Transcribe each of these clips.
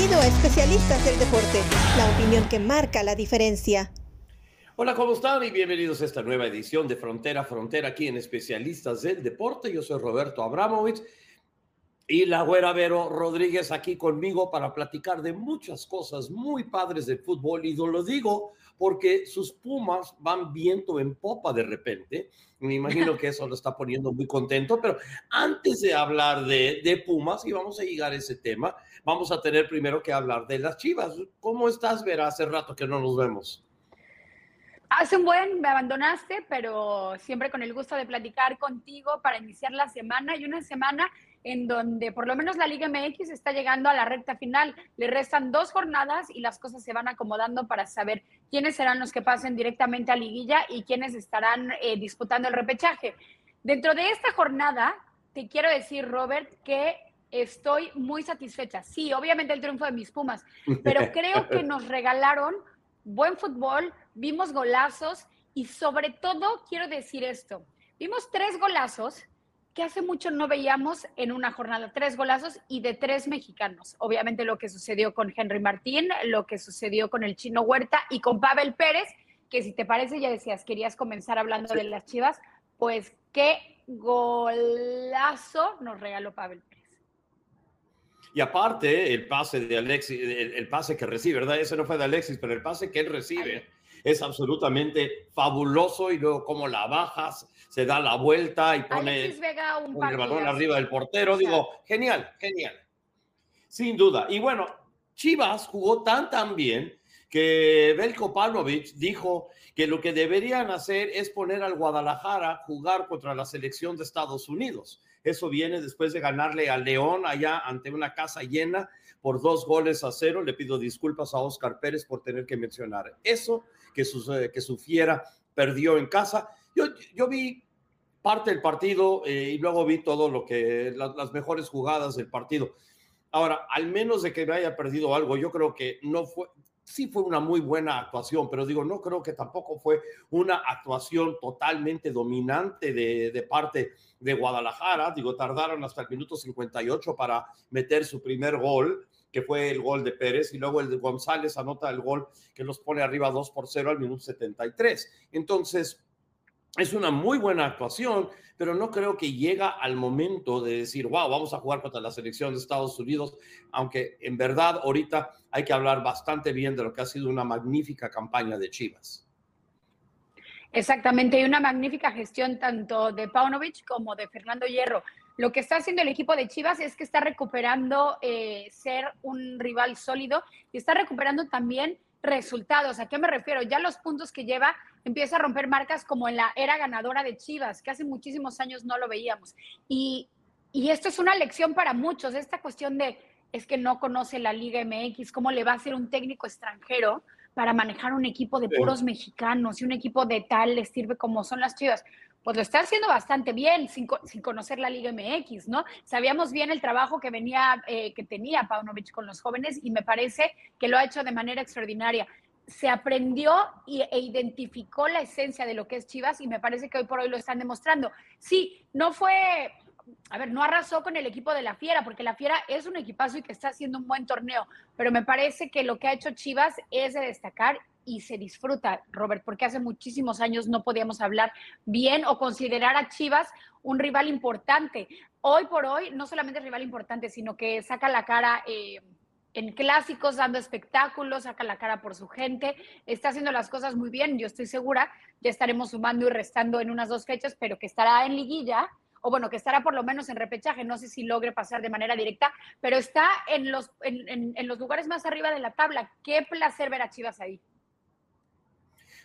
Bienvenido a Especialistas del Deporte, la opinión que marca la diferencia. Hola, ¿cómo están? Y bienvenidos a esta nueva edición de Frontera Frontera aquí en Especialistas del Deporte. Yo soy Roberto Abramovich y la güera Vero Rodríguez aquí conmigo para platicar de muchas cosas muy padres del fútbol. Y lo digo porque sus Pumas van viento en popa de repente. Me imagino que eso lo está poniendo muy contento. Pero antes de hablar de, Pumas, y vamos a llegar a ese tema, vamos a tener primero que hablar de las Chivas. ¿Cómo estás, Vera? Hace rato que no nos vemos. Hace un buen, me abandonaste, pero siempre con el gusto de platicar contigo para iniciar la semana y una semana en donde por lo menos la Liga MX está llegando a la recta final. Le restan dos jornadas y las cosas se van acomodando para saber quiénes serán los que pasen directamente a liguilla y quiénes estarán eh, disputando el repechaje. Dentro de esta jornada, te quiero decir, Robert, que estoy muy satisfecha. Sí, obviamente el triunfo de mis Pumas, pero creo que nos regalaron buen fútbol, vimos golazos y sobre todo quiero decir esto, vimos tres golazos que hace mucho no veíamos en una jornada, tres golazos y de tres mexicanos. Obviamente lo que sucedió con Henry Martín, lo que sucedió con el chino Huerta y con Pavel Pérez, que si te parece ya decías, querías comenzar hablando de las Chivas, pues qué golazo nos regaló Pavel Pérez. Y aparte, el pase de Alexis, el, pase que recibe, ¿verdad? Ese no fue de Alexis, pero el pase que él recibe es absolutamente fabuloso y luego como la bajas, se da la vuelta y pone, el balón arriba del portero. Digo, genial, genial. Sin duda. Y bueno, Chivas jugó tan tan bien que Belko Pavlovich dijo que lo que deberían hacer es poner al Guadalajara a jugar contra la selección de Estados Unidos. Eso viene después de ganarle a León allá ante una casa llena por dos goles a cero. Le pido disculpas a Oscar Pérez por tener que mencionar eso, que su, eh, que su fiera perdió en casa. Yo, yo vi parte del partido eh, y luego vi todo lo que, las mejores jugadas del partido. Ahora, al menos de que me haya perdido algo, yo creo que no fue, sí fue una muy buena actuación, pero digo, no creo que tampoco fue una actuación totalmente dominante de, parte de Guadalajara. Digo, tardaron hasta el minuto 58 para meter su primer gol, que fue el gol de Pérez, y luego el de González anota el gol que los pone arriba 2 por 0 al minuto 73. Entonces, es una muy buena actuación, pero no creo que llega al momento de decir, wow, vamos a jugar contra la selección de Estados Unidos, aunque en verdad ahorita hay que hablar bastante bien de lo que ha sido una magnífica campaña de Chivas. Exactamente, y una magnífica gestión tanto de Paunovic como de Fernando Hierro. Lo que está haciendo el equipo de Chivas es que está recuperando eh, ser un rival sólido y está recuperando también resultados. ¿A qué me refiero? Ya los puntos que lleva empieza a romper marcas como en la era ganadora de Chivas, que hace muchísimos años no lo veíamos. Y, y esto es una lección para muchos, esta cuestión de es que no conoce la Liga MX, cómo le va a ser un técnico extranjero para manejar un equipo de puros mexicanos y un equipo de tal les sirve como son las Chivas pues lo está haciendo bastante bien sin, conocer la Liga MX, ¿no? Sabíamos bien el trabajo que venía, eh, que tenía Paunovic con los jóvenes y me parece que lo ha hecho de manera extraordinaria. Se aprendió e identificó la esencia de lo que es Chivas y me parece que hoy por hoy lo están demostrando. Sí, no fue, a ver, no arrasó con el equipo de la Fiera, porque la Fiera es un equipazo y que está haciendo un buen torneo, pero me parece que lo que ha hecho Chivas es de destacar y se disfruta, Robert, porque hace muchísimos años no podíamos hablar bien o considerar a Chivas un rival importante. Hoy por hoy, no solamente rival importante, sino que saca la cara eh, en clásicos, dando espectáculos, saca la cara por su gente, está haciendo las cosas muy bien, yo estoy segura, ya estaremos sumando y restando en unas dos fechas, pero que estará en liguilla o bueno, que estará por lo menos en repechaje, no sé si logre pasar de manera directa, pero está en los, en, en los lugares más arriba de la tabla. Qué placer ver a Chivas ahí.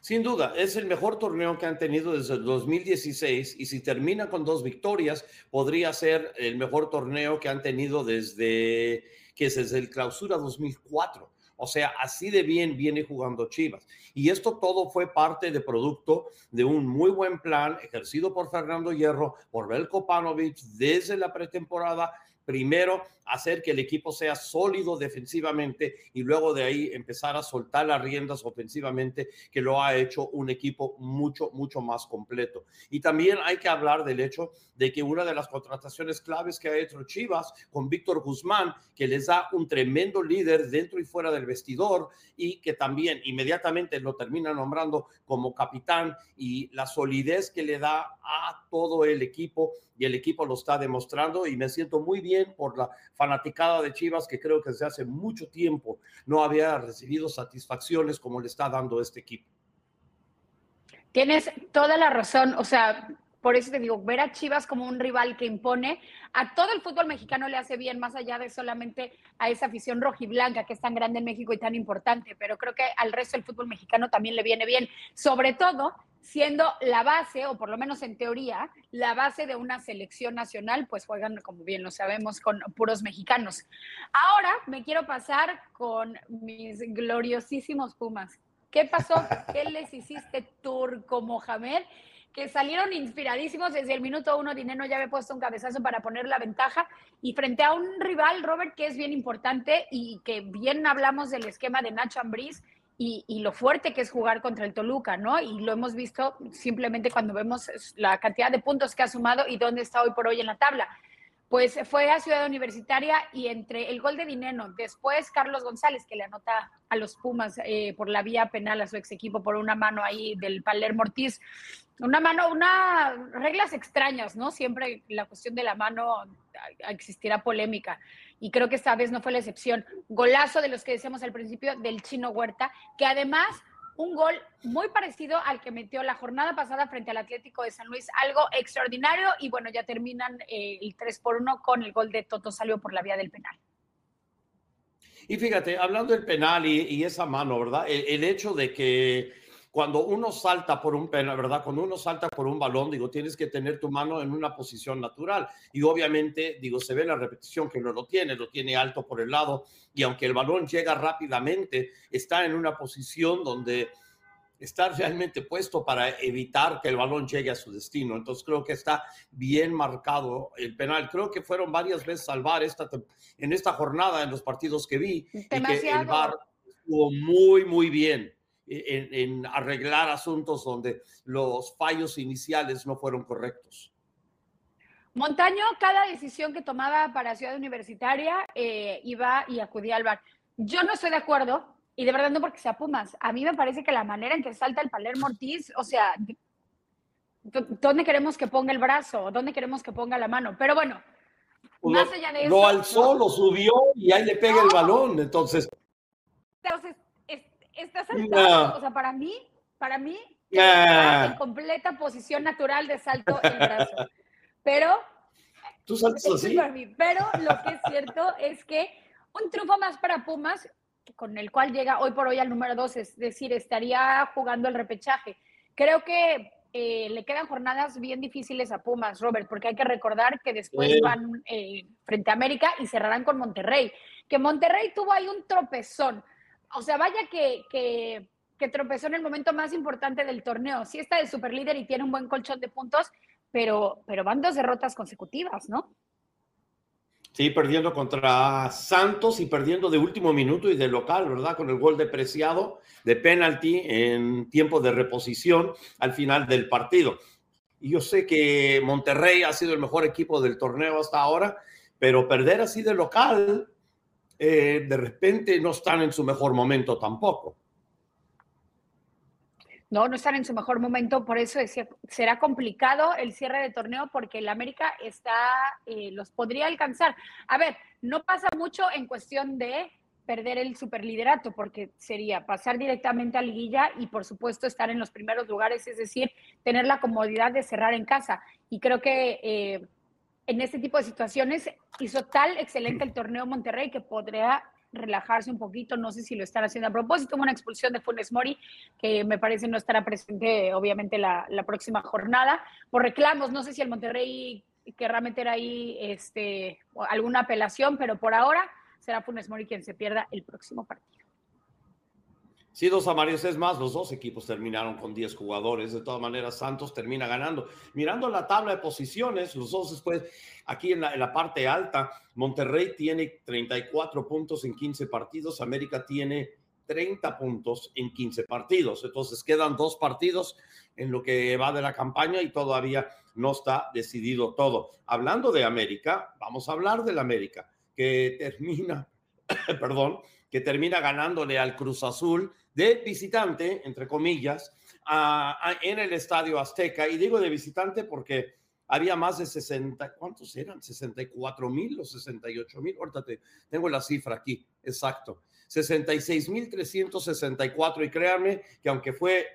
Sin duda, es el mejor torneo que han tenido desde el 2016 y si termina con dos victorias, podría ser el mejor torneo que han tenido desde que es desde el clausura 2004. O sea, así de bien viene jugando Chivas. Y esto todo fue parte de producto de un muy buen plan ejercido por Fernando Hierro, por Belko Panovic desde la pretemporada primero hacer que el equipo sea sólido defensivamente y luego de ahí empezar a soltar las riendas ofensivamente, que lo ha hecho un equipo mucho, mucho más completo. Y también hay que hablar del hecho de que una de las contrataciones claves que ha hecho Chivas con Víctor Guzmán, que les da un tremendo líder dentro y fuera del vestidor y que también inmediatamente lo termina nombrando como capitán y la solidez que le da a todo el equipo y el equipo lo está demostrando y me siento muy bien por la fanaticada de Chivas que creo que desde hace mucho tiempo no había recibido satisfacciones como le está dando este equipo. Tienes toda la razón, o sea, por eso te digo, ver a Chivas como un rival que impone a todo el fútbol mexicano le hace bien, más allá de solamente a esa afición rojiblanca que es tan grande en México y tan importante, pero creo que al resto del fútbol mexicano también le viene bien, sobre todo siendo la base, o por lo menos en teoría, la base de una selección nacional, pues juegan, como bien lo sabemos, con puros mexicanos. Ahora me quiero pasar con mis gloriosísimos Pumas. ¿Qué pasó? ¿Qué les hiciste, Turco Mohamed? Que salieron inspiradísimos desde el minuto uno. Dinero ya había puesto un cabezazo para poner la ventaja y frente a un rival, Robert, que es bien importante y que bien hablamos del esquema de Nacho Ambriz y, y, lo fuerte que es jugar contra el Toluca, ¿no? Y lo hemos visto simplemente cuando vemos la cantidad de puntos que ha sumado y dónde está hoy por hoy en la tabla pues fue a Ciudad Universitaria y entre el gol de Dineno, después Carlos González, que le anota a los Pumas eh, por la vía penal a su ex equipo por una mano ahí del Palermo Ortiz, una mano, unas reglas extrañas, ¿no? Siempre la cuestión de la mano existirá polémica y creo que esta vez no fue la excepción. Golazo de los que decíamos al principio del Chino Huerta, que además un gol muy parecido al que metió la jornada pasada frente al Atlético de San Luis, algo extraordinario y bueno, ya terminan eh, el 3 por 1 con el gol de Toto salió por la vía del penal. Y fíjate, hablando del penal y, esa mano, ¿verdad? El, hecho de que cuando uno salta por un penal, ¿verdad? Cuando uno salta por un balón, digo, tienes que tener tu mano en una posición natural. Y obviamente, digo, se ve la repetición que no lo tiene, lo tiene alto por el lado. Y aunque el balón llega rápidamente, está en una posición donde está realmente puesto para evitar que el balón llegue a su destino. Entonces creo que está bien marcado el penal. Creo que fueron varias veces al VAR esta, en esta jornada, en los partidos que vi, y que el VAR estuvo muy, muy bien en, arreglar asuntos donde los fallos iniciales no fueron correctos. Montaño, cada decisión que tomaba para Ciudad Universitaria eh, iba y acudía al bar. Yo no estoy de acuerdo, y de verdad no porque sea Pumas. A mí me parece que la manera en que salta el Palermo Ortiz, o sea, ¿dónde queremos que ponga el brazo? ¿Dónde queremos que ponga la mano? Pero bueno, más allá de eso. Lo alzó, lo subió y ahí le pega el balón. Entonces. Entonces, está saltando. O sea, para mí, para mí, en completa posición natural de salto el brazo. Pero. Tú saltas así. Pero lo que es cierto es que un triunfo más para Pumas, con el cual llega hoy por hoy al número dos, es decir, estaría jugando el repechaje. Creo que eh, le quedan jornadas bien difíciles a Pumas, Robert, porque hay que recordar que después van eh, frente a América y cerrarán con Monterrey. Que Monterrey tuvo ahí un tropezón o sea, vaya que, que, tropezó en el momento más importante del torneo. Sí está de superlíder y tiene un buen colchón de puntos, pero, pero van dos derrotas consecutivas, ¿no? Sí, perdiendo contra Santos y perdiendo de último minuto y de local, ¿verdad? Con el gol de Preciado de penalti en tiempo de reposición al final del partido. Y yo sé que Monterrey ha sido el mejor equipo del torneo hasta ahora, pero perder así de local eh, de repente no están en su mejor momento tampoco. No, no están en su mejor momento, por eso decía, será complicado el cierre de torneo porque el América está, eh, los podría alcanzar. A ver, no pasa mucho en cuestión de perder el superliderato, porque sería pasar directamente a liguilla y por supuesto estar en los primeros lugares, es decir, tener la comodidad de cerrar en casa. Y creo que eh, en este tipo de situaciones hizo tal excelente el torneo Monterrey que podría relajarse un poquito, no sé si lo están haciendo a propósito, una expulsión de Funes Mori, que me parece no estará presente obviamente la, próxima jornada, por reclamos, no sé si el Monterrey querrá meter ahí este, alguna apelación, pero por ahora será Funes Mori quien se pierda el próximo partido. Sí, dos amarillos es más, los dos equipos terminaron con 10 jugadores. De todas maneras, Santos termina ganando. Mirando la tabla de posiciones, los dos después, aquí en la, parte alta, Monterrey tiene 34 puntos en 15 partidos, América tiene 30 puntos en 15 partidos. Entonces quedan dos partidos en lo que va de la campaña y todavía no está decidido todo. Hablando de América, vamos a hablar del América, que termina, perdón, que termina ganándole al Cruz Azul de visitante, entre comillas, en el Estadio Azteca. Y digo de visitante porque había más de 60, ¿cuántos eran? 64 mil o 68 mil. Ahorita te, tengo la cifra aquí, exacto. 66 mil 364. Y créanme que aunque fue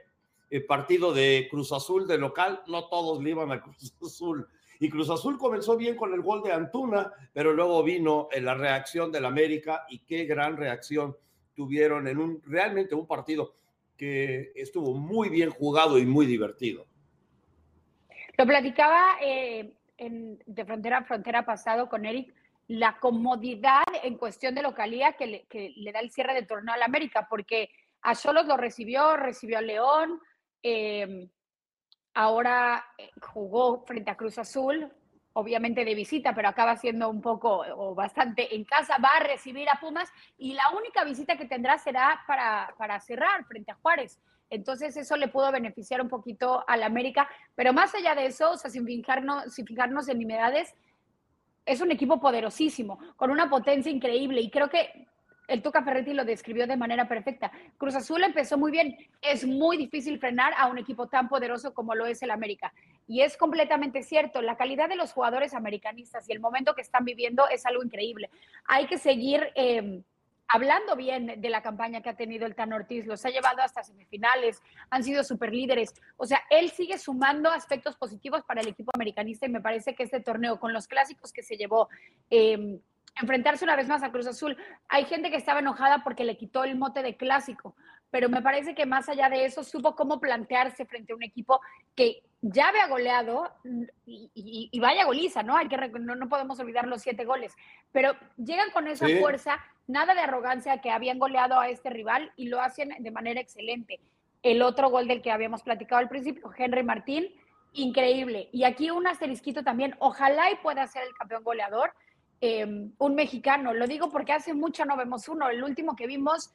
el partido de Cruz Azul de local, no todos le iban a Cruz Azul. Y Cruz Azul comenzó bien con el gol de Antuna, pero luego vino la reacción del América y qué gran reacción tuvieron en un realmente un partido que estuvo muy bien jugado y muy divertido. Lo platicaba eh, en, de frontera a frontera pasado con Eric, la comodidad en cuestión de localía que le, que le da el cierre del torneo al América, porque a Solos lo recibió, recibió a León, eh, ahora jugó frente a Cruz Azul, obviamente de visita, pero acaba siendo un poco o bastante en casa, va a recibir a Pumas y la única visita que tendrá será para, para cerrar frente a Juárez. Entonces eso le pudo beneficiar un poquito al América, pero más allá de eso, o sea, sin fijarnos, sin fijarnos en nimiedades, es un equipo poderosísimo, con una potencia increíble y creo que el Tuca Ferretti lo describió de manera perfecta. Cruz Azul empezó muy bien. Es muy difícil frenar a un equipo tan poderoso como lo es el América. Y es completamente cierto. La calidad de los jugadores americanistas y el momento que están viviendo es algo increíble. Hay que seguir eh, hablando bien de la campaña que ha tenido el Tan Ortiz. Los ha llevado hasta semifinales. Han sido super líderes. O sea, él sigue sumando aspectos positivos para el equipo americanista y me parece que este torneo, con los clásicos que se llevó, eh, enfrentarse una vez más a Cruz Azul. Hay gente que estaba enojada porque le quitó el mote de clásico, pero me parece que más allá de eso supo cómo plantearse frente a un equipo que ya había goleado y, y, y vaya goliza, ¿no? Hay que no, no, podemos olvidar los siete goles, pero llegan con esa sí. fuerza, nada de arrogancia que habían goleado a este rival y lo hacen de manera excelente. El otro gol del que habíamos platicado al principio, Henry Martín, increíble. Y aquí un asterisquito también, ojalá y pueda ser el campeón goleador, eh, un mexicano. Lo digo porque hace mucho no vemos uno. El último que vimos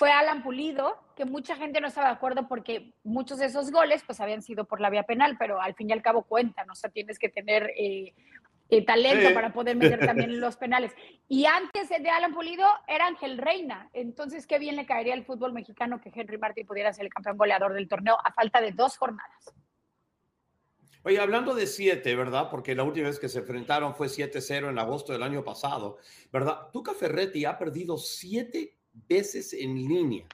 fue Alan Pulido, que mucha gente no estaba de acuerdo porque muchos de esos goles pues habían sido por la vía penal, pero al fin y al cabo cuentan, o sea, tienes que tener eh, eh, talento sí. para poder meter también los penales. Y antes de Alan Pulido era Ángel Reina, entonces qué bien le caería al fútbol mexicano que Henry Martin pudiera ser el campeón goleador del torneo a falta de dos jornadas. Oye, hablando de siete, ¿verdad? Porque la última vez que se enfrentaron fue 7-0 en agosto del año pasado, ¿verdad? Tuca Ferretti ha perdido siete veces en línea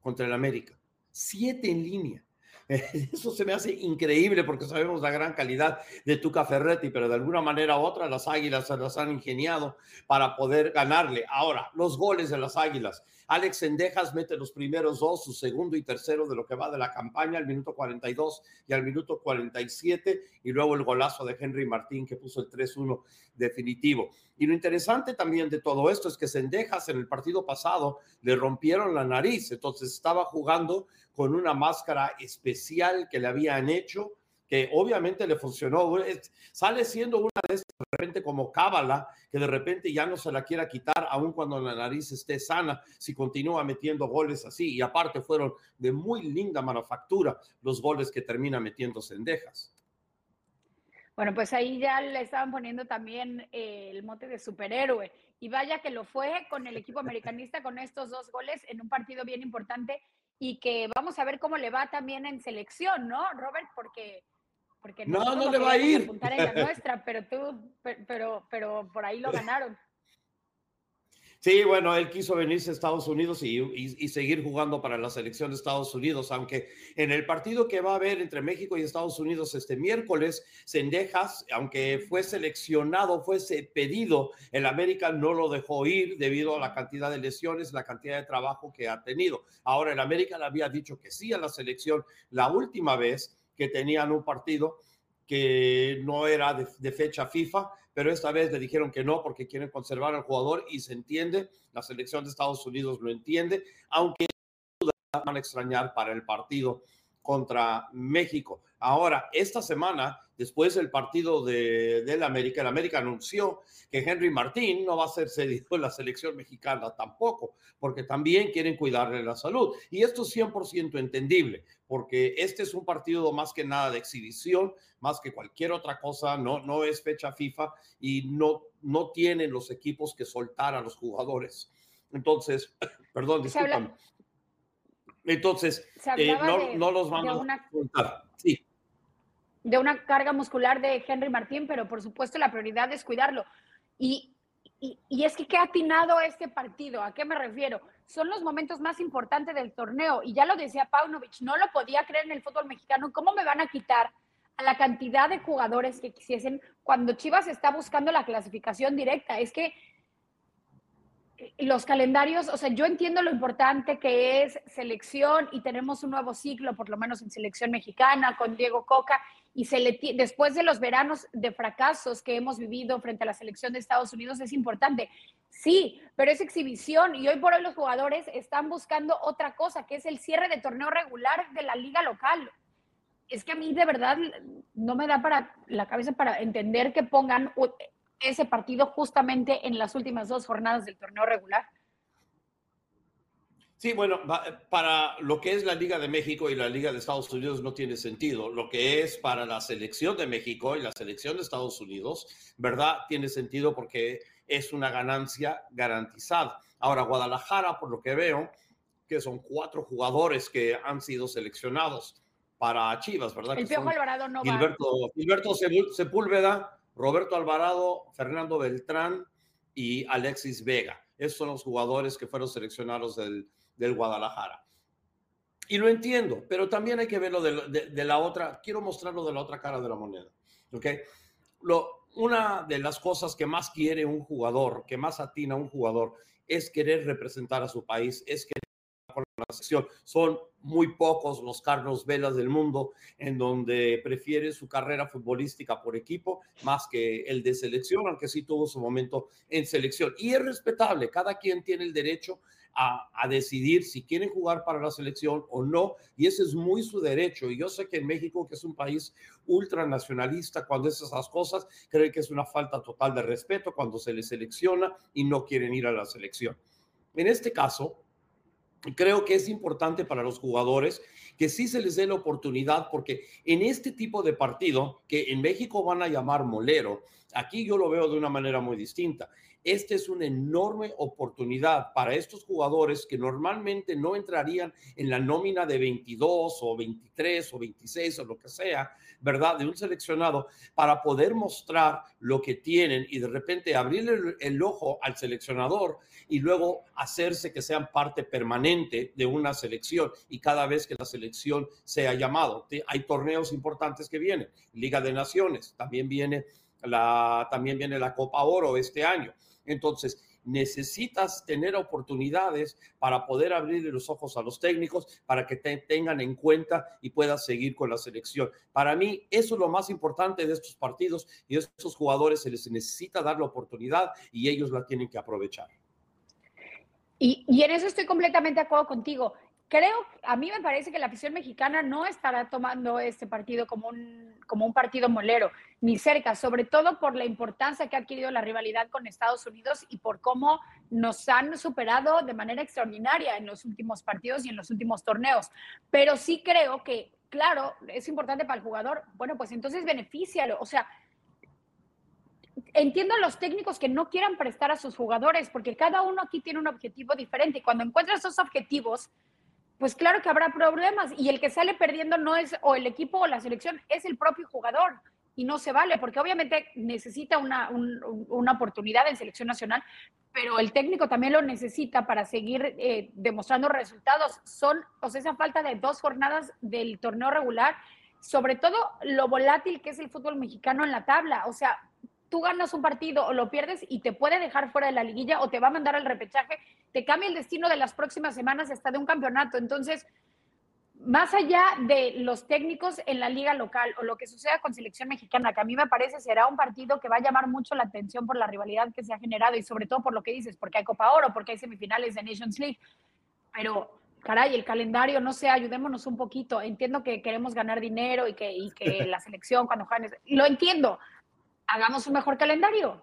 contra el América. Siete en línea. Eso se me hace increíble porque sabemos la gran calidad de Tuca Ferretti, pero de alguna manera u otra las Águilas se las han ingeniado para poder ganarle. Ahora, los goles de las Águilas. Alex Sendejas mete los primeros dos, su segundo y tercero de lo que va de la campaña, al minuto 42 y al minuto 47, y luego el golazo de Henry Martín que puso el 3-1 definitivo. Y lo interesante también de todo esto es que Sendejas en el partido pasado le rompieron la nariz, entonces estaba jugando con una máscara especial que le habían hecho, que obviamente le funcionó. Sale siendo una de esas, de repente, como cábala, que de repente ya no se la quiera quitar, aun cuando la nariz esté sana, si continúa metiendo goles así. Y aparte, fueron de muy linda manufactura los goles que termina metiendo Cendejas. Bueno, pues ahí ya le estaban poniendo también eh, el mote de superhéroe. Y vaya que lo fue con el equipo americanista con estos dos goles en un partido bien importante y que vamos a ver cómo le va también en selección, ¿no, Robert? Porque porque no, no le va a ir. En la nuestra, pero tú, pero, pero por ahí lo ganaron. Sí, bueno, él quiso venirse a Estados Unidos y, seguir jugando para la selección de Estados Unidos, aunque en el partido que va a haber entre México y Estados Unidos este miércoles, Sendejas, aunque fue seleccionado, fuese pedido, el América no lo dejó ir debido a la cantidad de lesiones, la cantidad de trabajo que ha tenido. Ahora, el América le había dicho que sí a la selección la última vez que tenían un partido que no era de, de, fecha FIFA, pero esta vez le dijeron que no porque quieren conservar al jugador y se entiende, la selección de Estados Unidos lo entiende, aunque van a extrañar para el partido contra México. Ahora, esta semana, después del partido de, del América, el América anunció que Henry Martín no va a ser cedido en la selección mexicana tampoco, porque también quieren cuidarle la salud. Y esto es 100% entendible, porque este es un partido más que nada de exhibición, más que cualquier otra cosa, no, no es fecha FIFA y no, no tienen los equipos que soltar a los jugadores. Entonces, perdón, disculpen. Entonces, eh, no, no, los van a Sí. De una carga muscular de Henry Martín, pero por supuesto la prioridad es cuidarlo. Y, y, y, es que qué atinado este partido. ¿A qué me refiero? Son los momentos más importantes del torneo. Y ya lo decía Paunovic, no lo podía creer en el fútbol mexicano. ¿Cómo me van a quitar a la cantidad de jugadores que quisiesen cuando Chivas está buscando la clasificación directa? Es que los calendarios, o sea, yo entiendo lo importante que es selección y tenemos un nuevo ciclo, por lo menos en selección mexicana, con Diego Coca, y después de los veranos de fracasos que hemos vivido frente a la selección de Estados Unidos, es importante. Sí, pero es exhibición y hoy por hoy los jugadores están buscando otra cosa, que es el cierre de torneo regular de la liga local. Es que a mí de verdad no me da para la cabeza para entender que pongan ese partido justamente en las últimas dos jornadas del torneo regular. Sí, bueno, para lo que es la Liga de México y la Liga de Estados Unidos no tiene sentido. Lo que es para la selección de México y la selección de Estados Unidos, ¿verdad? Tiene sentido porque es una ganancia garantizada. Ahora, Guadalajara, por lo que veo, que son cuatro jugadores que han sido seleccionados para Chivas, ¿verdad? El Piojo Alvarado no Gilberto, va. Gilberto Sepúlveda, Roberto Alvarado, Fernando Beltrán y Alexis Vega. Esos son los jugadores que fueron seleccionados del, Guadalajara. Y lo entiendo, pero también hay que verlo de, la otra, quiero mostrarlo de la otra cara de la moneda. ¿ok? Lo, una de las cosas que más quiere un jugador, que más atina un jugador, es querer representar a su país, es querer la. Son muy pocos los Carlos Velas del mundo en donde prefiere su carrera futbolística por equipo más que el de selección, aunque sí tuvo su momento en selección. Y es respetable, cada quien tiene el derecho a, a, decidir si quieren jugar para la selección o no, y ese es muy su derecho. Y yo sé que en México, que es un país ultranacionalista, cuando es esas cosas, creen que es una falta total de respeto cuando se les selecciona y no quieren ir a la selección. En este caso, creo que es importante para los jugadores que sí se les dé la oportunidad, porque en este tipo de partido, que en México van a llamar molero, aquí yo lo veo de una manera muy distinta. Esta es una enorme oportunidad para estos jugadores que normalmente no entrarían en la nómina de 22 o 23 o 26 o lo que sea, ¿verdad? De un seleccionado para poder mostrar lo que tienen y de repente abrirle el, ojo al seleccionador y luego hacerse que sean parte permanente de una selección y cada vez que la selección sea llamado. Hay torneos importantes que vienen, Liga de Naciones, también viene la, también viene la Copa Oro este año. Entonces, necesitas tener oportunidades para poder abrir los ojos a los técnicos, para que te tengan en cuenta y puedas seguir con la selección. Para mí, eso es lo más importante de estos partidos y a estos jugadores se les necesita dar la oportunidad y ellos la tienen que aprovechar. Y, y en eso estoy completamente de acuerdo contigo. Creo, a mí me parece que la afición mexicana no estará tomando este partido como un, como un partido molero, ni cerca, sobre todo por la importancia que ha adquirido la rivalidad con Estados Unidos y por cómo nos han superado de manera extraordinaria en los últimos partidos y en los últimos torneos. Pero sí creo que, claro, es importante para el jugador, bueno, pues entonces benefícialo, o sea, entiendo los técnicos que no quieran prestar a sus jugadores, porque cada uno aquí tiene un objetivo diferente. Cuando encuentras esos objetivos, pues claro que habrá problemas y el que sale perdiendo no es o el equipo o la selección, es el propio jugador y no se vale, porque obviamente necesita una, una oportunidad en selección nacional, pero el técnico también lo necesita para seguir eh, demostrando resultados. Son, o sea, esa falta de dos jornadas del torneo regular, sobre todo lo volátil que es el fútbol mexicano en la tabla, o sea, tú ganas un partido o lo pierdes y te puede dejar fuera de la liguilla o te va a mandar al repechaje, te cambia el destino de las próximas semanas hasta de un campeonato. Entonces, más allá de los técnicos en la liga local o lo que suceda con selección mexicana, que a mí me parece será un partido que va a llamar mucho la atención por la rivalidad que se ha generado y sobre todo por lo que dices, porque hay Copa Oro, porque hay semifinales de Nations League. Pero caray, el calendario, no sé, ayudémonos un poquito. Entiendo que queremos ganar dinero y que, y que la selección cuando juegan, lo entiendo. Hagamos un mejor calendario.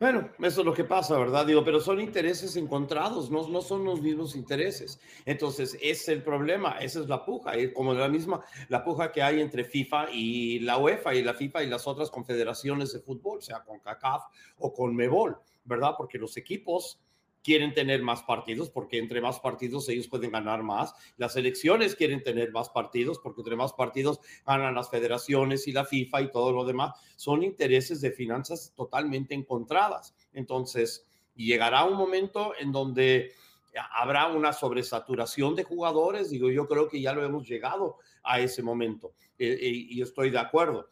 Bueno, eso es lo que pasa, ¿verdad? Digo, pero son intereses encontrados, no, no son los mismos intereses. Entonces, ese es el problema, esa es la puja, como la misma, la puja que hay entre FIFA y la UEFA y la FIFA y las otras confederaciones de fútbol, sea con CACAF o con MEBOL, ¿verdad? Porque los equipos quieren tener más partidos porque entre más partidos ellos pueden ganar más. Las elecciones quieren tener más partidos porque entre más partidos ganan las federaciones y la FIFA y todo lo demás. Son intereses de finanzas totalmente encontradas. Entonces, llegará un momento en donde habrá una sobresaturación de jugadores. Digo, yo creo que ya lo hemos llegado a ese momento eh, eh, y estoy de acuerdo.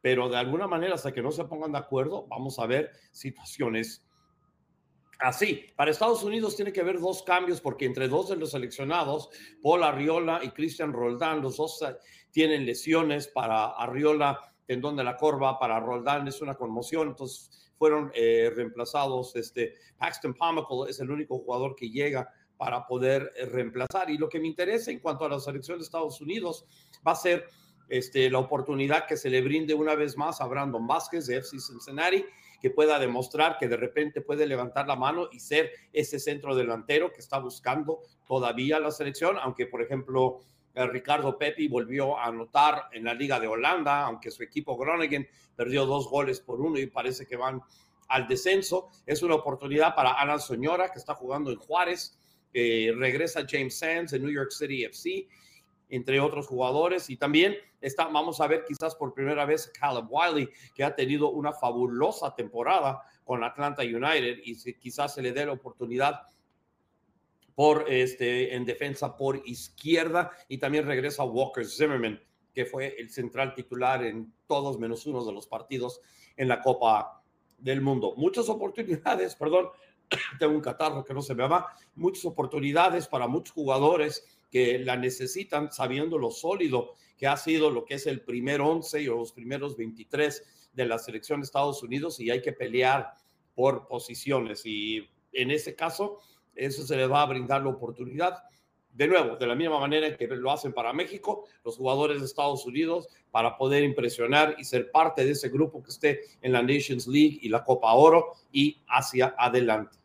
Pero de alguna manera, hasta que no se pongan de acuerdo, vamos a ver situaciones Así, para Estados Unidos tiene que haber dos cambios porque entre dos de los seleccionados, Paul Arriola y Cristian Roldán, los dos eh, tienen lesiones para Arriola, tendón de la corva, para Roldán es una conmoción, entonces fueron eh, reemplazados. Este, Paxton Pomical es el único jugador que llega para poder eh, reemplazar. Y lo que me interesa en cuanto a la selección de Estados Unidos va a ser este, la oportunidad que se le brinde una vez más a Brandon Vázquez de FC Cincinnati que pueda demostrar que de repente puede levantar la mano y ser ese centro delantero que está buscando todavía la selección, aunque por ejemplo eh, Ricardo Pepi volvió a anotar en la Liga de Holanda, aunque su equipo Groningen perdió dos goles por uno y parece que van al descenso. Es una oportunidad para Ana Soñora, que está jugando en Juárez. regresa James Sands en New York City FC entre otros jugadores. Y también está, vamos a ver quizás por primera vez Caleb Wiley, que ha tenido una fabulosa temporada con Atlanta United y quizás se le dé la oportunidad por este en defensa por izquierda y también regresa Walker Zimmerman que fue el central titular en todos menos uno de los partidos en la Copa del Mundo. Muchas oportunidades, perdón, tengo un catarro que no se me va, muchas oportunidades para muchos jugadores que la necesitan sabiendo lo sólido que ha sido lo que es el primer 11 o los primeros 23 de la selección de Estados Unidos y hay que pelear por posiciones y en ese caso eso se le va a brindar la oportunidad de nuevo, de la misma manera que lo hacen para México, los jugadores de Estados Unidos, para poder impresionar y ser parte de ese grupo que esté en la Nations League y la Copa Oro y hacia adelante.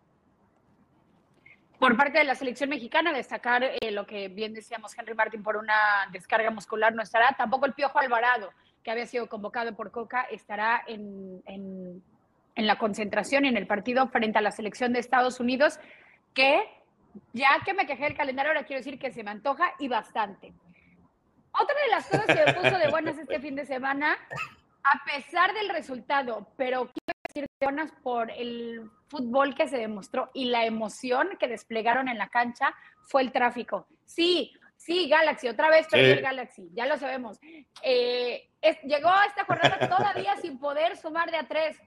Por parte de la selección mexicana, destacar eh, lo que bien decíamos Henry Martin por una descarga muscular no estará. Tampoco el Piojo Alvarado, que había sido convocado por Coca, estará en, en, la concentración en el partido frente a la selección de Estados Unidos, que ya que me quejé del calendario, ahora quiero decir que se me antoja y bastante. Otra de las cosas que me puso de buenas este fin de semana, a pesar del resultado, pero por el fútbol que se demostró y la emoción que desplegaron en la cancha fue el tráfico. Sí, sí, Galaxy, otra vez perdió el Galaxy, ya lo sabemos. Eh, llegó a esta jornada todavía sin poder sumar de a tres.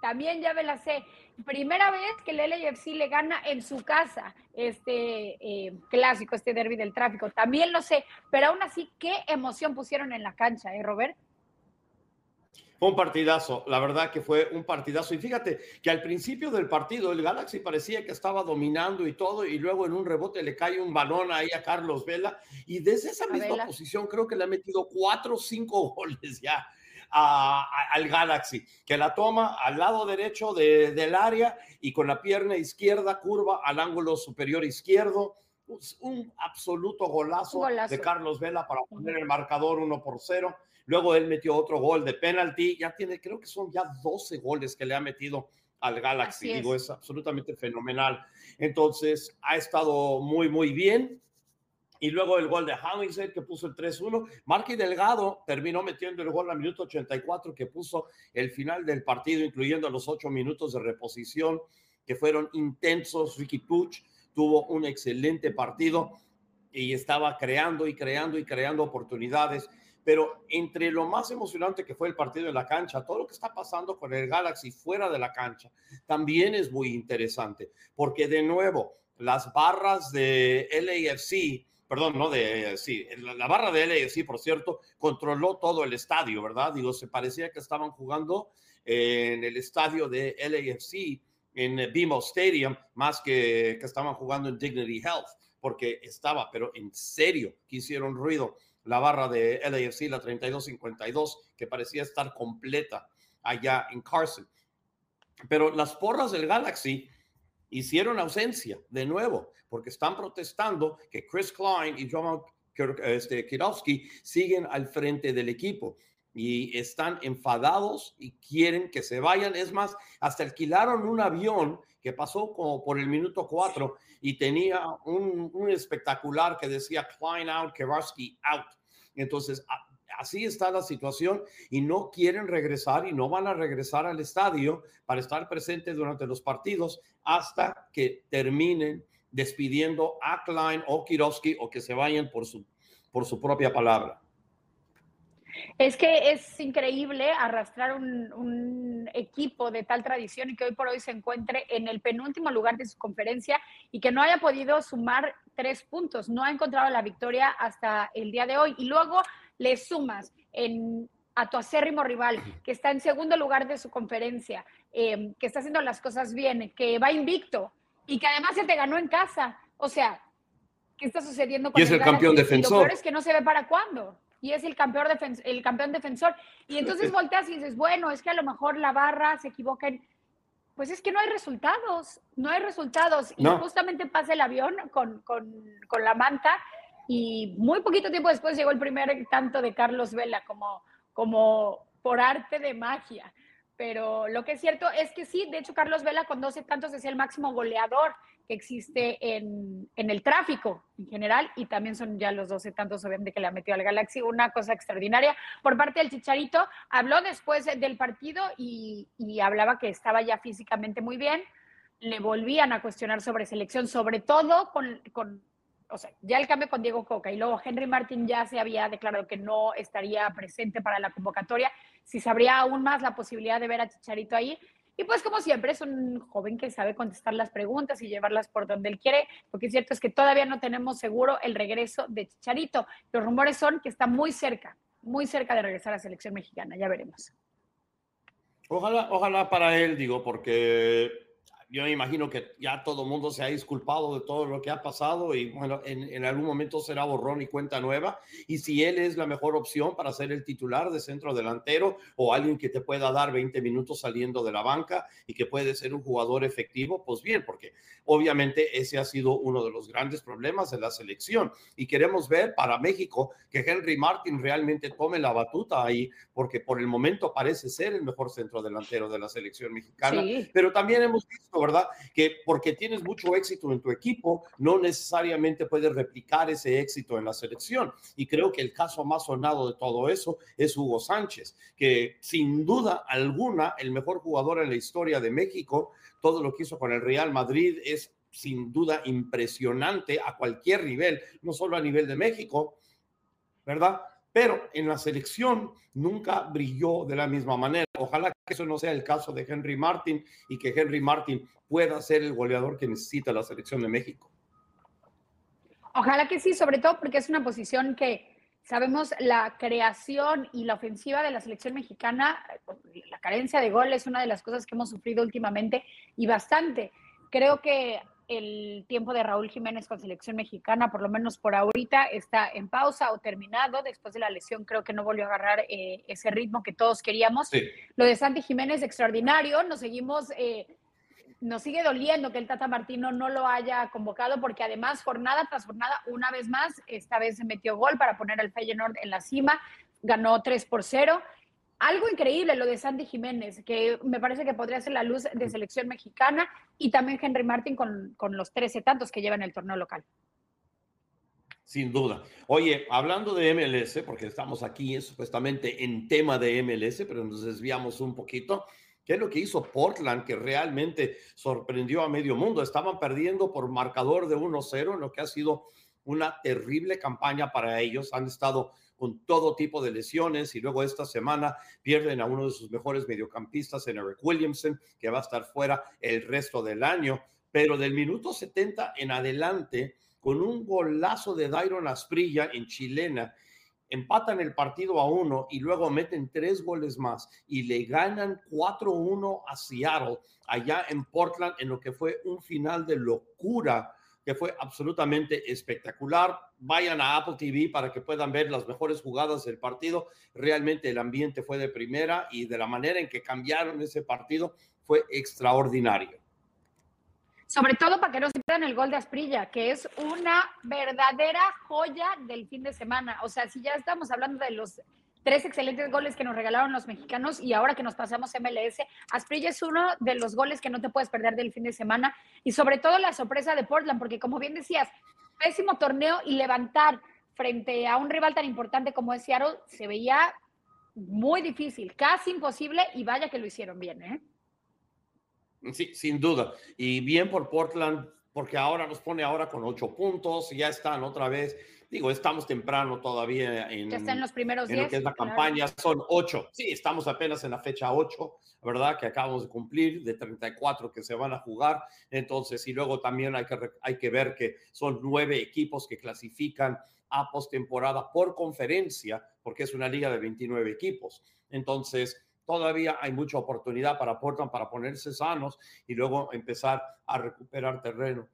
También ya me la sé. Primera vez que el LAFC le gana en su casa este eh, clásico, este derby del tráfico. También lo sé, pero aún así, qué emoción pusieron en la cancha, ¿eh, Robert? Fue un partidazo, la verdad que fue un partidazo. Y fíjate que al principio del partido el Galaxy parecía que estaba dominando y todo, y luego en un rebote le cae un balón ahí a Carlos Vela, y desde esa misma posición creo que le ha metido cuatro o cinco goles ya. al Galaxy, que la toma al lado derecho del área y con la pierna izquierda curva al ángulo superior izquierdo. Un absoluto golazo, golazo. de Carlos Vela para poner el marcador uno por cero. Luego él metió otro gol de penalti. Ya tiene, creo que son ya 12 goles que le ha metido al Galaxy. Es. Digo, es absolutamente fenomenal. Entonces, ha estado muy, muy bien. Y luego el gol de Hollingshead que puso el 3-1. Marky Delgado terminó metiendo el gol al minuto 84 que puso el final del partido, incluyendo los ocho minutos de reposición que fueron intensos. Ricky Puch tuvo un excelente partido y estaba creando y creando y creando oportunidades pero entre lo más emocionante que fue el partido en la cancha, todo lo que está pasando con el Galaxy fuera de la cancha, también es muy interesante, porque de nuevo, las barras de LAFC, perdón, no de, sí, la, barra de LAFC, por cierto, controló todo el estadio, ¿verdad? Digo, se parecía que estaban jugando en el estadio de LAFC en BMO Stadium más que que estaban jugando en Dignity Health, porque estaba, pero en serio, que hicieron ruido la barra de LAFC, la 3252, que parecía estar completa allá en Carson. Pero las porras del Galaxy hicieron ausencia de nuevo, porque están protestando que Chris Klein y John este, Kirowski siguen al frente del equipo y están enfadados y quieren que se vayan. Es más, hasta alquilaron un avión que pasó como por el minuto cuatro y tenía un, un espectacular que decía Klein out, Kirowski out. Entonces, así está la situación y no quieren regresar y no van a regresar al estadio para estar presentes durante los partidos hasta que terminen despidiendo a Klein o Kirowski o que se vayan por su, por su propia palabra. Es que es increíble arrastrar un, un, equipo de tal tradición y que hoy por hoy se encuentre en el penúltimo lugar de su conferencia y que no haya podido sumar tres puntos. No ha encontrado la victoria hasta el día de hoy. Y luego le sumas en, a tu acérrimo rival, que está en segundo lugar de su conferencia, eh, que está haciendo las cosas bien, que va invicto y que además se te ganó en casa. O sea, ¿qué está sucediendo con y es el, campeón defensor? lo peor es que no se ve para cuándo. Y es el campeón, el campeón defensor. Y entonces volteas y dices, bueno, es que a lo mejor la barra se equivoca en... Pues es que no hay resultados, no hay resultados. Y justamente pasa el avión con, con, con la manta y muy poquito tiempo después llegó el primer tanto de Carlos Vela, como, como por arte de magia. Pero lo que es cierto es que sí, de hecho Carlos Vela con 12 tantos es el máximo goleador que existe en, en, el tráfico en general y también son ya los 12 tantos obviamente que le ha metido al Galaxy, una cosa extraordinaria. Por parte del Chicharito, habló después del partido y, y hablaba que estaba ya físicamente muy bien, le volvían a cuestionar sobre selección, sobre todo con, con o sea, ya el cambio con Diego Coca y luego Henry Martin ya se había declarado que no estaría presente para la convocatoria, si sabría aún más la posibilidad de ver a Chicharito ahí. Y pues como siempre es un joven que sabe contestar las preguntas y llevarlas por donde él quiere. Lo que es cierto es que todavía no tenemos seguro el regreso de Chicharito. Los rumores son que está muy cerca, muy cerca de regresar a la selección mexicana. Ya veremos. Ojalá, ojalá para él, digo, porque yo me imagino que ya todo el mundo se ha disculpado de todo lo que ha pasado y bueno, en, en, algún momento será borrón y cuenta nueva. Y si él es la mejor opción para ser el titular de centro delantero o alguien que te pueda dar 20 minutos saliendo de la banca y que puede ser un jugador efectivo, pues bien, porque obviamente ese ha sido uno de los grandes problemas de la selección. Y queremos ver para México que Henry Martin realmente tome la batuta ahí, porque por el momento parece ser el mejor centro delantero de la selección mexicana. Sí. Pero también hemos visto ¿verdad? Que porque tienes mucho éxito en tu equipo, no necesariamente puedes replicar ese éxito en la selección. Y creo que el caso más sonado de todo eso es Hugo Sánchez, que sin duda alguna, el mejor jugador en la historia de México, todo lo que hizo con el Real Madrid es sin duda impresionante a cualquier nivel, no solo a nivel de México, ¿verdad? pero en la selección nunca brilló de la misma manera. Ojalá que eso no sea el caso de Henry Martin y que Henry Martin pueda ser el goleador que necesita la selección de México. Ojalá que sí, sobre todo porque es una posición que sabemos la creación y la ofensiva de la selección mexicana, la carencia de gol es una de las cosas que hemos sufrido últimamente y bastante. Creo que el tiempo de Raúl Jiménez con selección mexicana, por lo menos por ahorita, está en pausa o terminado. Después de la lesión creo que no volvió a agarrar eh, ese ritmo que todos queríamos. Sí. Lo de Santi Jiménez, extraordinario. Nos seguimos, eh, nos sigue doliendo que el Tata Martino no lo haya convocado porque además jornada tras jornada, una vez más, esta vez se metió gol para poner al Feyenoord en la cima, ganó 3 por 0 algo increíble lo de Sandy Jiménez, que me parece que podría ser la luz de selección mexicana y también Henry Martin con, con los 13 tantos que llevan el torneo local. Sin duda. Oye, hablando de MLS, porque estamos aquí supuestamente en tema de MLS, pero nos desviamos un poquito. ¿Qué es lo que hizo Portland que realmente sorprendió a medio mundo? Estaban perdiendo por marcador de 1-0, en lo que ha sido una terrible campaña para ellos. Han estado con todo tipo de lesiones y luego esta semana pierden a uno de sus mejores mediocampistas, en Eric Williamson, que va a estar fuera el resto del año. Pero del minuto 70 en adelante, con un golazo de Dairon Asprilla en chilena, empatan el partido a uno y luego meten tres goles más y le ganan 4-1 a Seattle allá en Portland en lo que fue un final de locura que fue absolutamente espectacular. Vayan a Apple TV para que puedan ver las mejores jugadas del partido. Realmente el ambiente fue de primera y de la manera en que cambiaron ese partido fue extraordinario. Sobre todo para que no se pierdan el gol de Asprilla, que es una verdadera joya del fin de semana. O sea, si ya estamos hablando de los tres excelentes goles que nos regalaron los mexicanos y ahora que nos pasamos MLS, Asprilla es uno de los goles que no te puedes perder del fin de semana y sobre todo la sorpresa de Portland, porque como bien decías, pésimo torneo y levantar frente a un rival tan importante como es Seattle se veía muy difícil, casi imposible y vaya que lo hicieron bien, ¿eh? Sí, sin duda. Y bien por Portland, porque ahora nos pone ahora con ocho puntos y ya están otra vez. Digo, estamos temprano todavía en, ya están los primeros en lo que es la campaña. Son ocho. Sí, estamos apenas en la fecha ocho, ¿verdad? Que acabamos de cumplir, de 34 que se van a jugar. Entonces, y luego también hay que, hay que ver que son nueve equipos que clasifican a postemporada por conferencia, porque es una liga de 29 equipos. Entonces, todavía hay mucha oportunidad para Portland para ponerse sanos y luego empezar a recuperar terreno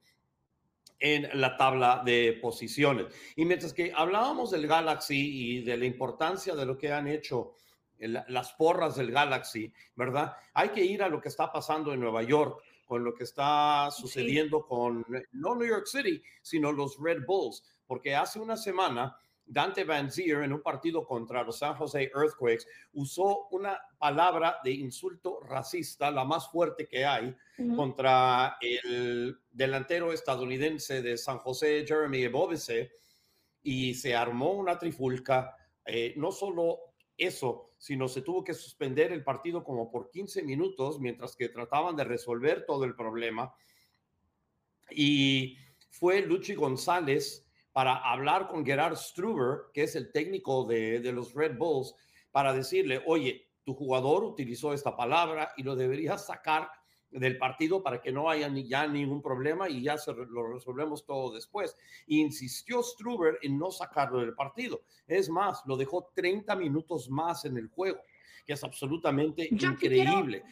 en la tabla de posiciones. Y mientras que hablábamos del Galaxy y de la importancia de lo que han hecho las porras del Galaxy, ¿verdad? Hay que ir a lo que está pasando en Nueva York, con lo que está sucediendo con no New York City, sino los Red Bulls, porque hace una semana Dante Van Zier en un partido contra los San Jose Earthquakes usó una palabra de insulto racista, la más fuerte que hay, contra el delantero estadounidense de San José, Jeremy Ebovese, y se armó una trifulca. Eh, no solo eso, sino se tuvo que suspender el partido como por 15 minutos mientras que trataban de resolver todo el problema. Y fue Luchi González para hablar con Gerard Struber, que es el técnico de, los Red Bulls, para decirle, oye, tu jugador utilizó esta palabra y lo deberías sacar del partido para que no haya ni ya ningún problema y ya se lo resolvemos todo después. insistió Struber en no sacarlo del partido. Es más, lo dejó 30 minutos más en el juego, que es absolutamente increíble.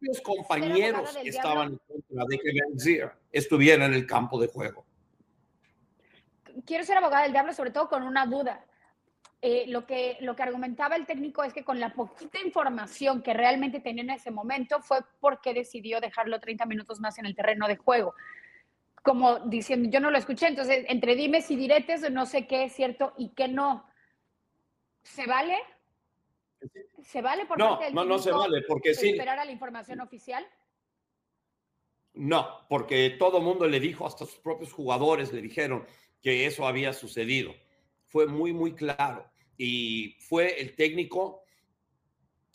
Los compañeros estaban en contra de que estuviera en el campo de juego quiero ser abogada del diablo, sobre todo con una duda. Eh, lo, que, lo que argumentaba el técnico es que con la poquita información que realmente tenía en ese momento fue porque decidió dejarlo 30 minutos más en el terreno de juego. Como diciendo, yo no lo escuché, entonces entre dimes y diretes no sé qué es cierto y qué no. ¿Se vale? ¿Se vale por no, no, no se vale, porque sí. ¿Esperar a la información oficial? No, porque todo el mundo le dijo, hasta sus propios jugadores le dijeron, que eso había sucedido. Fue muy, muy claro. Y fue el técnico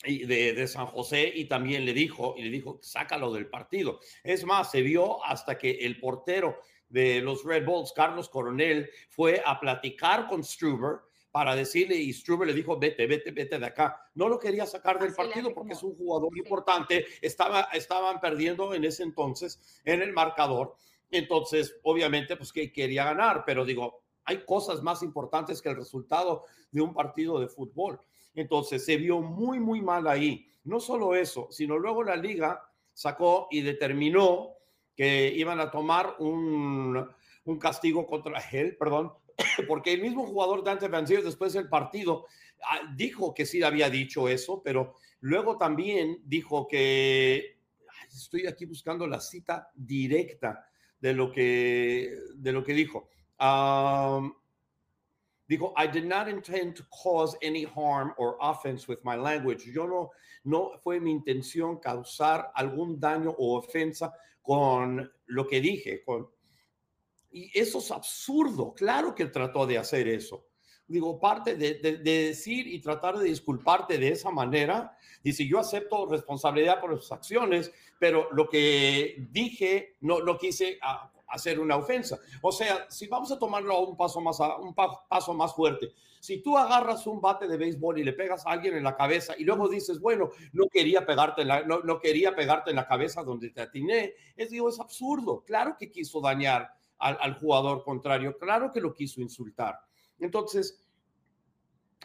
de, de, San José y también le dijo, y le dijo, sácalo del partido. Es más, se vio hasta que el portero de los Red Bulls, Carlos Coronel, fue a platicar con Struber para decirle, y Struber le dijo, vete, vete, vete de acá. No lo quería sacar del partido porque es un jugador importante. Estaba, estaban perdiendo en ese entonces en el marcador entonces, obviamente, pues que quería ganar, pero digo, hay cosas más importantes que el resultado de un partido de fútbol. Entonces, se vio muy, muy mal ahí. No solo eso, sino luego la liga sacó y determinó que iban a tomar un, un castigo contra él, perdón, porque el mismo jugador Dante Vanzier después del partido ah, dijo que sí había dicho eso, pero luego también dijo que, estoy aquí buscando la cita directa, de lo que, de lo que dijo. dijo, I did not intend to cause any harm or offense with my language. Yo no, no fue mi intención causar algún daño o ofensa con lo que dije. Con... Y eso es absurdo. Claro que trató de hacer eso digo, parte de, de, decir y tratar de disculparte de esa manera, dice, yo acepto responsabilidad por sus acciones, pero lo que dije no, no quise hacer una ofensa. O sea, si vamos a tomarlo un paso más, a, un paso más fuerte, si tú agarras un bate de béisbol y le pegas a alguien en la cabeza y luego dices, bueno, no quería pegarte en la, no, no quería pegarte en la cabeza donde te atiné, es, digo, es absurdo. Claro que quiso dañar al jugador contrario, claro que lo quiso insultar. Entonces,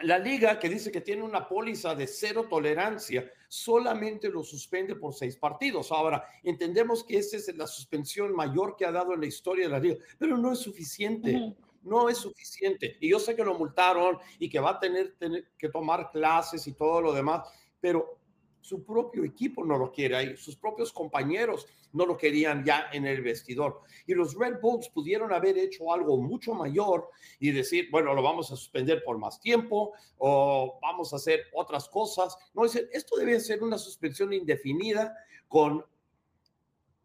la liga que dice que tiene una póliza de cero tolerancia solamente lo suspende por seis partidos. Ahora, entendemos que esa es la suspensión mayor que ha dado en la historia de la liga, pero no es suficiente. No es suficiente. Y yo sé que lo multaron y que va a tener, tener que tomar clases y todo lo demás, pero su propio equipo no lo quiere ahí, sus propios compañeros no lo querían ya en el vestidor. Y los Red Bulls pudieron haber hecho algo mucho mayor y decir, bueno, lo vamos a suspender por más tiempo o vamos a hacer otras cosas. No, esto debe ser una suspensión indefinida con,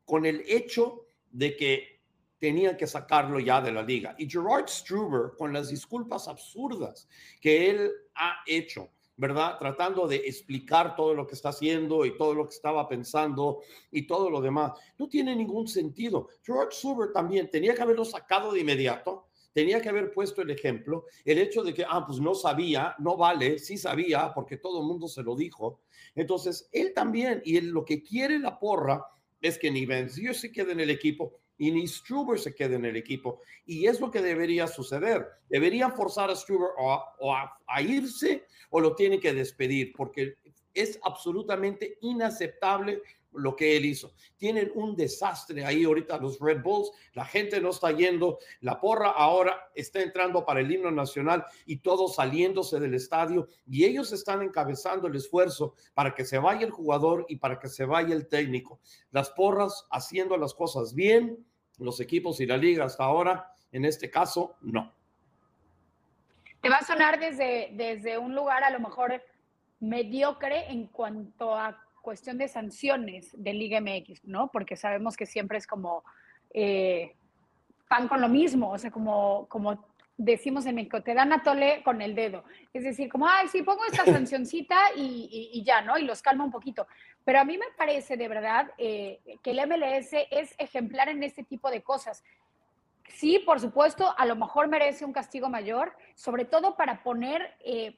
con el hecho de que tenían que sacarlo ya de la liga. Y Gerard Struber, con las disculpas absurdas que él ha hecho, ¿verdad? Tratando de explicar todo lo que está haciendo y todo lo que estaba pensando y todo lo demás. No tiene ningún sentido. George Suber también tenía que haberlo sacado de inmediato, tenía que haber puesto el ejemplo. El hecho de que, ah, pues no sabía, no vale, sí sabía, porque todo el mundo se lo dijo. Entonces, él también, y él, lo que quiere la porra es que ni Vance se quede en el equipo, y ni Struber se quede en el equipo. Y es lo que debería suceder. Deberían forzar a Struber o, a, irse o lo tienen que despedir porque es absolutamente inaceptable lo que él hizo. Tienen un desastre ahí ahorita los Red Bulls, la gente no está yendo, la porra ahora está entrando para el himno nacional y todos saliéndose del estadio y ellos están encabezando el esfuerzo para que se vaya el jugador y para que se vaya el técnico. Las porras haciendo las cosas bien, los equipos y la liga hasta ahora, en este caso, no. Te va a sonar desde, desde un lugar a lo mejor mediocre en cuanto a cuestión de sanciones de Liga MX, ¿no? Porque sabemos que siempre es como eh, pan con lo mismo, o sea, como, como decimos en México, te dan a tole con el dedo. Es decir, como, ay, sí, pongo esta sancioncita y, ya, ¿no? Y los calma un poquito. Pero a mí me parece de verdad eh, que el MLS es ejemplar en este tipo de cosas. Sí, por supuesto, a lo mejor merece un castigo mayor, sobre todo para poner eh,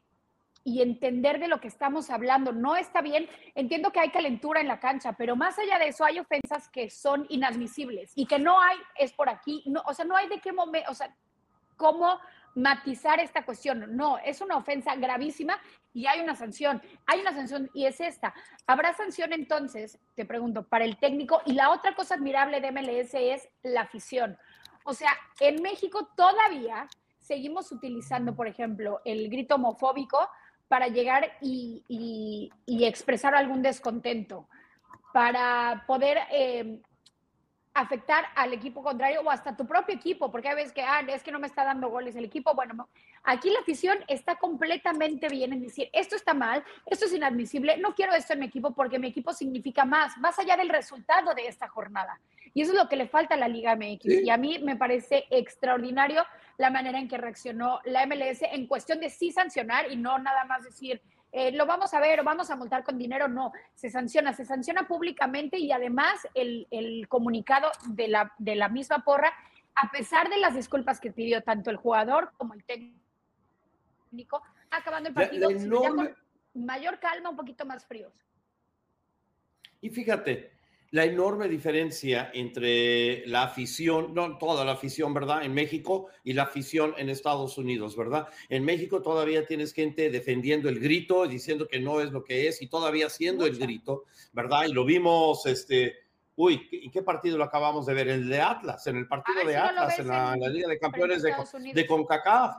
y entender de lo que estamos hablando. No está bien, entiendo que hay calentura en la cancha, pero más allá de eso hay ofensas que son inadmisibles y que no hay, es por aquí, no, o sea, no hay de qué momento, o sea, cómo matizar esta cuestión. No, es una ofensa gravísima y hay una sanción. Hay una sanción y es esta. ¿Habrá sanción entonces, te pregunto, para el técnico? Y la otra cosa admirable de MLS es la afición. O sea, en México todavía seguimos utilizando, por ejemplo, el grito homofóbico para llegar y, expresar algún descontento, para poder eh, afectar al equipo contrario o hasta tu propio equipo, porque a veces que, ah, es que no me está dando goles el equipo. Bueno, aquí la afición está completamente bien en decir, esto está mal, esto es inadmisible, no quiero esto en mi equipo porque mi equipo significa más, más allá del resultado de esta jornada. Y eso es lo que le falta a la Liga MX. Y a mí me parece extraordinario la manera en que reaccionó la MLS en cuestión de sí sancionar y no nada más decir, eh, lo vamos a ver o vamos a multar con dinero, no, se sanciona, se sanciona públicamente y además el, el comunicado de la, de la misma porra, a pesar de las disculpas que pidió tanto el jugador como el técnico, acabando el partido con mayor calma, un poquito más fríos. Y fíjate, la enorme diferencia entre la afición, no toda la afición, ¿verdad? En México y la afición en Estados Unidos, ¿verdad? En México todavía tienes gente defendiendo el grito, diciendo que no es lo que es y todavía haciendo el grito, ¿verdad? Y lo vimos, este, uy, ¿en qué partido lo acabamos de ver? El de Atlas, en el partido de Atlas, en la, Liga de Campeones de, de, CONCACAF.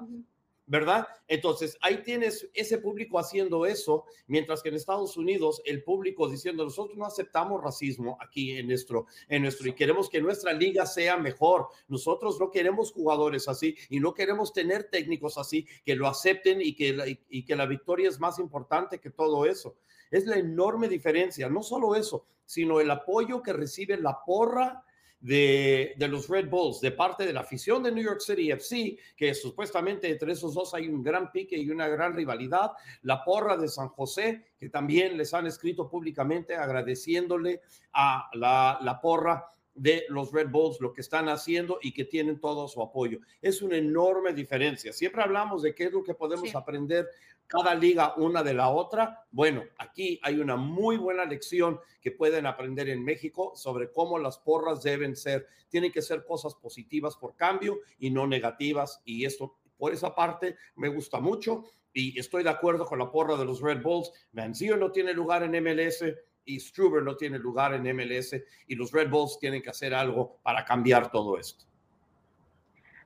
¿Verdad? Entonces, ahí tienes ese público haciendo eso, mientras que en Estados Unidos el público diciendo, nosotros no aceptamos racismo aquí en nuestro, en nuestro, y queremos que nuestra liga sea mejor. Nosotros no queremos jugadores así y no queremos tener técnicos así que lo acepten y que, y que la victoria es más importante que todo eso. Es la enorme diferencia, no solo eso, sino el apoyo que recibe la porra de, los Red Bulls, de parte de la afición de New York City FC, que supuestamente entre esos dos hay un gran pique y una gran rivalidad, la porra de San José, que también les han escrito públicamente agradeciéndole a la, la porra de los Red Bulls, lo que están haciendo y que tienen todo su apoyo. Es una enorme diferencia. Siempre hablamos de qué es lo que podemos aprender cada liga una de la otra. Bueno, aquí hay una muy buena lección que pueden aprender en México sobre cómo las porras deben ser. Tienen que ser cosas positivas por cambio y no negativas y esto por esa parte me gusta mucho y estoy de acuerdo con la porra de los Red Bulls. Manzio no tiene lugar en MLS y Struber no tiene lugar en MLS y los Red Bulls tienen que hacer algo para cambiar todo esto.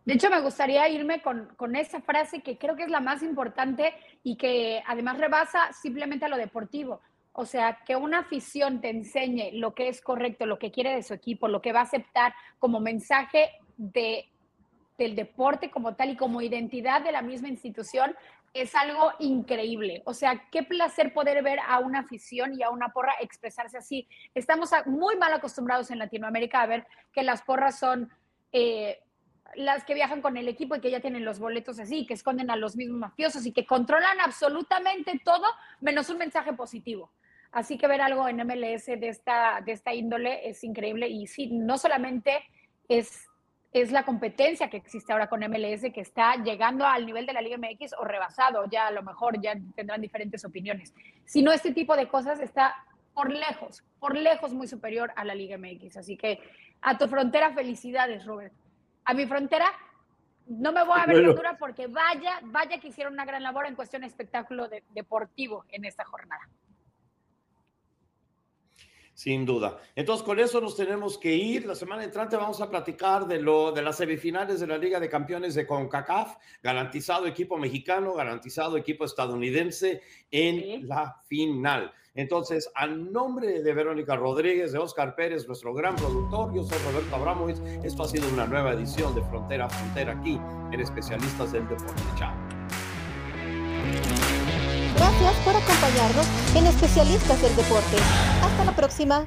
De hecho, me gustaría irme con, con, esa frase que creo que es la más importante y que además rebasa simplemente a lo deportivo. O sea, que una afición te enseñe lo que es correcto, lo que quiere de su equipo, lo que va a aceptar como mensaje de, del deporte como tal y como identidad de la misma institución, es algo increíble. O sea, qué placer poder ver a una afición y a una porra expresarse así. Estamos muy mal acostumbrados en Latinoamérica a ver que las porras son eh, las que viajan con el equipo y que ya tienen los boletos así, que esconden a los mismos mafiosos y que controlan absolutamente todo menos un mensaje positivo. Así que ver algo en MLS de esta, de esta índole es increíble y sí, no solamente es es la competencia que existe ahora con MLS, que está llegando al nivel de la Liga MX o rebasado, ya a lo mejor ya tendrán diferentes opiniones. Si no, este tipo de cosas está por lejos, por lejos muy superior a la Liga MX. Así que a tu frontera, felicidades, Robert. A mi frontera, no me voy a ver dura porque vaya, vaya que hicieron una gran labor en cuestión de espectáculo deportivo en esta jornada. Sin duda. Entonces, con eso nos tenemos que ir. La semana entrante vamos a platicar de, lo, de las semifinales de la Liga de Campeones de CONCACAF. Garantizado equipo mexicano, garantizado equipo estadounidense en la final. Entonces, al nombre de Verónica Rodríguez, de Oscar Pérez, nuestro gran productor, yo soy Roberto Abramovich. Esto ha sido una nueva edición de Frontera a Frontera aquí en Especialistas del Deporte. Chao. Gracias por acompañarnos en Especialistas del Deporte. Hasta la próxima.